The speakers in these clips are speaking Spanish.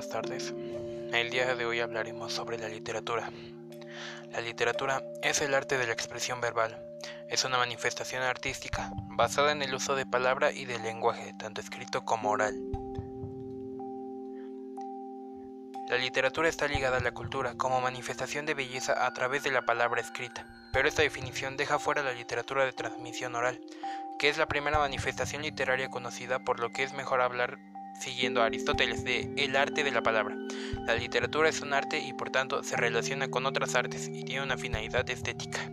buenas tardes. El día de hoy hablaremos sobre la literatura. La literatura es el arte de la expresión verbal. Es una manifestación artística basada en el uso de palabra y del lenguaje, tanto escrito como oral. La literatura está ligada a la cultura como manifestación de belleza a través de la palabra escrita, pero esta definición deja fuera la literatura de transmisión oral, que es la primera manifestación literaria conocida por lo que es mejor hablar siguiendo a Aristóteles de el arte de la palabra. La literatura es un arte y por tanto se relaciona con otras artes y tiene una finalidad estética.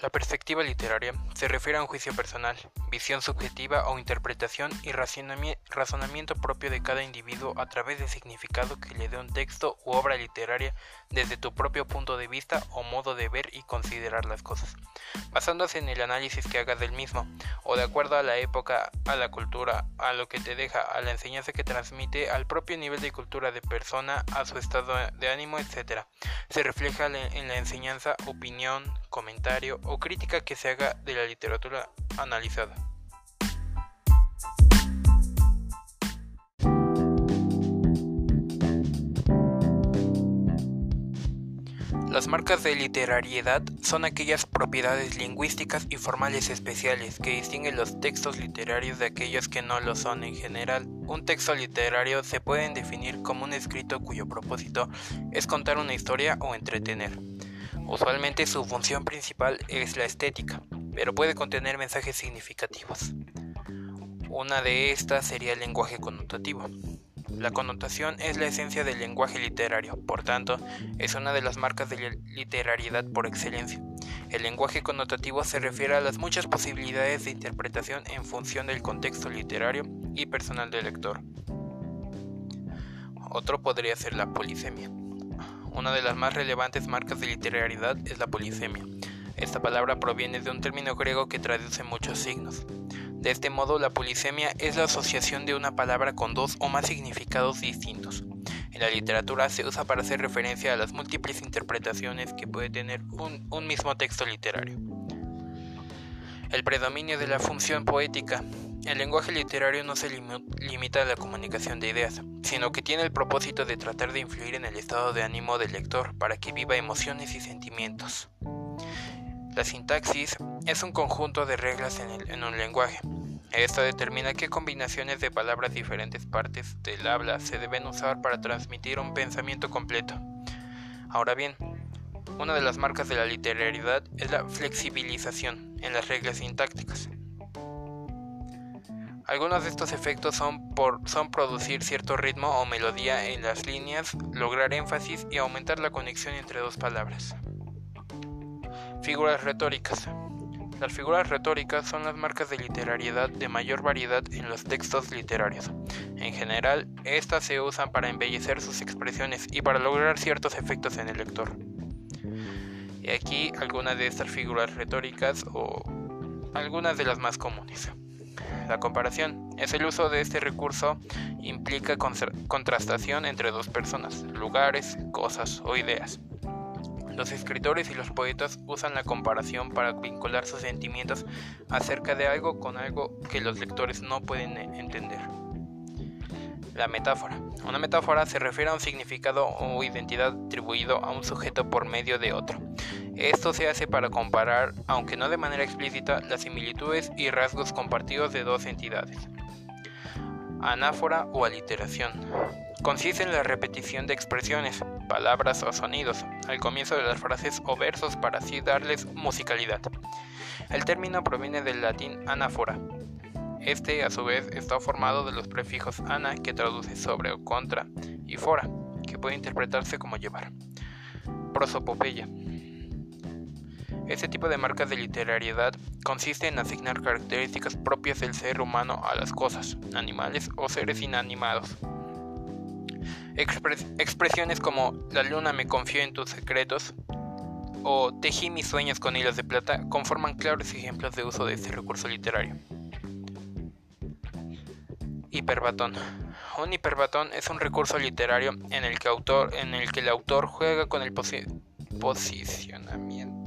La, perspectiva literaria se refiere a un juicio personal, visión subjetiva o interpretación y razonamiento propio de cada individuo a través del significado que le dé un texto u obra literaria desde tu propio punto de vista o modo de ver y considerar las cosas, basándose en el análisis que hagas del mismo, o de acuerdo a la época, a la cultura, a lo que te deja, a la enseñanza que transmite, al propio nivel de cultura de persona, a su estado de ánimo, etc. Se refleja en la enseñanza, opinión, comentario o crítica que se haga de la literatura analizada. Las marcas de literariedad son aquellas propiedades lingüísticas y formales especiales que distinguen los textos literarios de aquellos que no lo son en general. Un texto literario se puede definir como un escrito cuyo propósito es contar una historia o entretener. Usualmente su función principal es la estética, pero puede contener mensajes significativos. Una de estas sería el lenguaje connotativo. La connotación es la esencia del lenguaje literario, por tanto, es una de las marcas de literariedad por excelencia. El lenguaje connotativo se refiere a las muchas posibilidades de interpretación en función del contexto literario y personal del lector. Otro podría ser la polisemia. Una de las más relevantes marcas de literariedad es la polisemia. Esta palabra proviene de un término griego que traduce muchos signos. De este modo, la polisemia es la asociación de una palabra con dos o más significados distintos. En la literatura se usa para hacer referencia a las múltiples interpretaciones que puede tener un, mismo texto literario. El predominio de la función poética el lenguaje literario no se limita a la comunicación de ideas, sino que tiene el propósito de tratar de influir en el estado de ánimo del lector para que viva emociones y sentimientos. La sintaxis es un conjunto de reglas en, un lenguaje. Esto determina qué combinaciones de palabras diferentes partes del habla se deben usar para transmitir un pensamiento completo. Ahora bien, una de las marcas de la literariedad es la flexibilización en las reglas sintácticas. Algunos de estos efectos son, producir cierto ritmo o melodía en las líneas, lograr énfasis y aumentar la conexión entre dos palabras. Figuras retóricas. Las figuras retóricas son las marcas de literariedad de mayor variedad en los textos literarios. En general, estas se usan para embellecer sus expresiones y para lograr ciertos efectos en el lector. Y aquí algunas de estas figuras retóricas o algunas de las más comunes. La comparación es el uso de este recurso implica contrastación entre dos personas, lugares, cosas o ideas. Los escritores y los poetas usan la comparación para vincular sus sentimientos acerca de algo con algo que los lectores no pueden entender. La metáfora. Una metáfora se refiere a un significado o identidad atribuido a un sujeto por medio de otro. Esto se hace para comparar, aunque no de manera explícita, las similitudes y rasgos compartidos de dos entidades. Anáfora o aliteración. Consiste en la repetición de expresiones, palabras o sonidos al comienzo de las frases o versos para así darles musicalidad. El término proviene del latín anáfora, este, a su vez, está formado de los prefijos ana, que traduce sobre o contra, y fora, que puede interpretarse como llevar. Prosopopeya. Este tipo de marcas de literariedad consiste en asignar características propias del ser humano a las cosas, animales o seres inanimados. expresiones como la luna me confió en tus secretos o tejí mis sueños con hilos de plata conforman claros ejemplos de uso de este recurso literario. Hiperbatón. Un hiperbatón es un recurso literario en el que, el autor juega con el posicionamiento.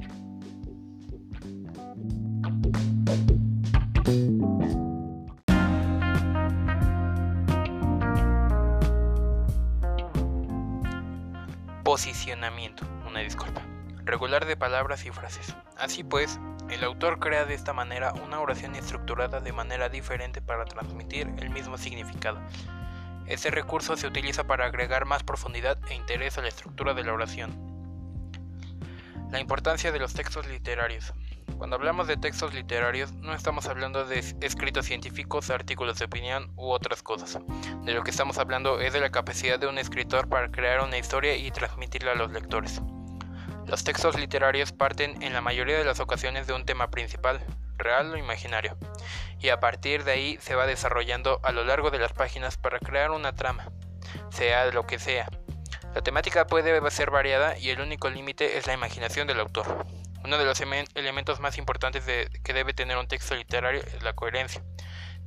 Posicionamiento, una disculpa. Regular de palabras y frases. Así pues, el autor crea de esta manera una oración estructurada de manera diferente para transmitir el mismo significado. Este recurso se utiliza para agregar más profundidad e interés a la estructura de la oración. La importancia de los textos literarios. Cuando hablamos de textos literarios, no estamos hablando de escritos científicos, artículos de opinión u otras cosas. De lo que estamos hablando es de la capacidad de un escritor para crear una historia y transmitirla a los lectores. Los textos literarios parten en la mayoría de las ocasiones de un tema principal, real o imaginario, y a partir de ahí se va desarrollando a lo largo de las páginas para crear una trama, sea lo que sea. La temática puede ser variada y el único límite es la imaginación del autor. Uno de los elementos más importantes que debe tener un texto literario es la coherencia.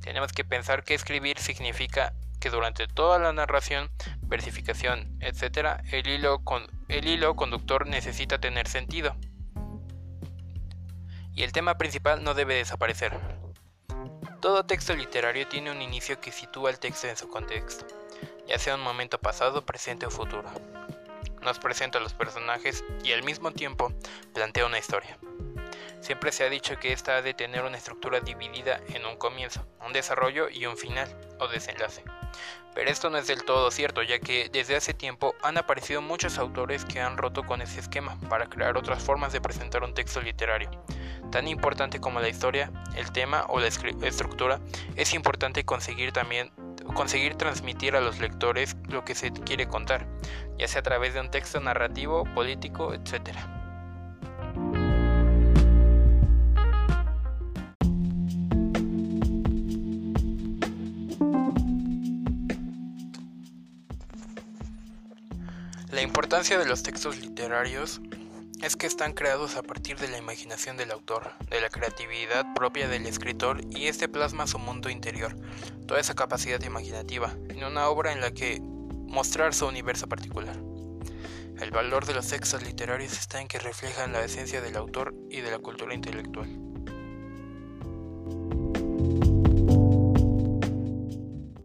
Tenemos que pensar que escribir significa que durante toda la narración, versificación, etc., el hilo, el hilo conductor necesita tener sentido. Y el tema principal no debe desaparecer. Todo texto literario tiene un inicio que sitúa el texto en su contexto, ya sea un momento pasado, presente o futuro nos presenta a los personajes y al mismo tiempo plantea una historia. Siempre se ha dicho que esta ha de tener una estructura dividida en un comienzo, un desarrollo y un final o desenlace. Pero esto no es del todo cierto, ya que desde hace tiempo han aparecido muchos autores que han roto con ese esquema para crear otras formas de presentar un texto literario. Tan importante como la historia, el tema o la estructura, es importante conseguir también conseguir transmitir a los lectores lo que se quiere contar, ya sea a través de un texto narrativo, político, etc. La importancia de los textos literarios es que están creados a partir de la imaginación del autor, de la creatividad propia del escritor y este plasma su mundo interior, toda esa capacidad imaginativa, en una obra en la que mostrar su universo particular. El valor de los textos literarios está en que reflejan la esencia del autor y de la cultura intelectual.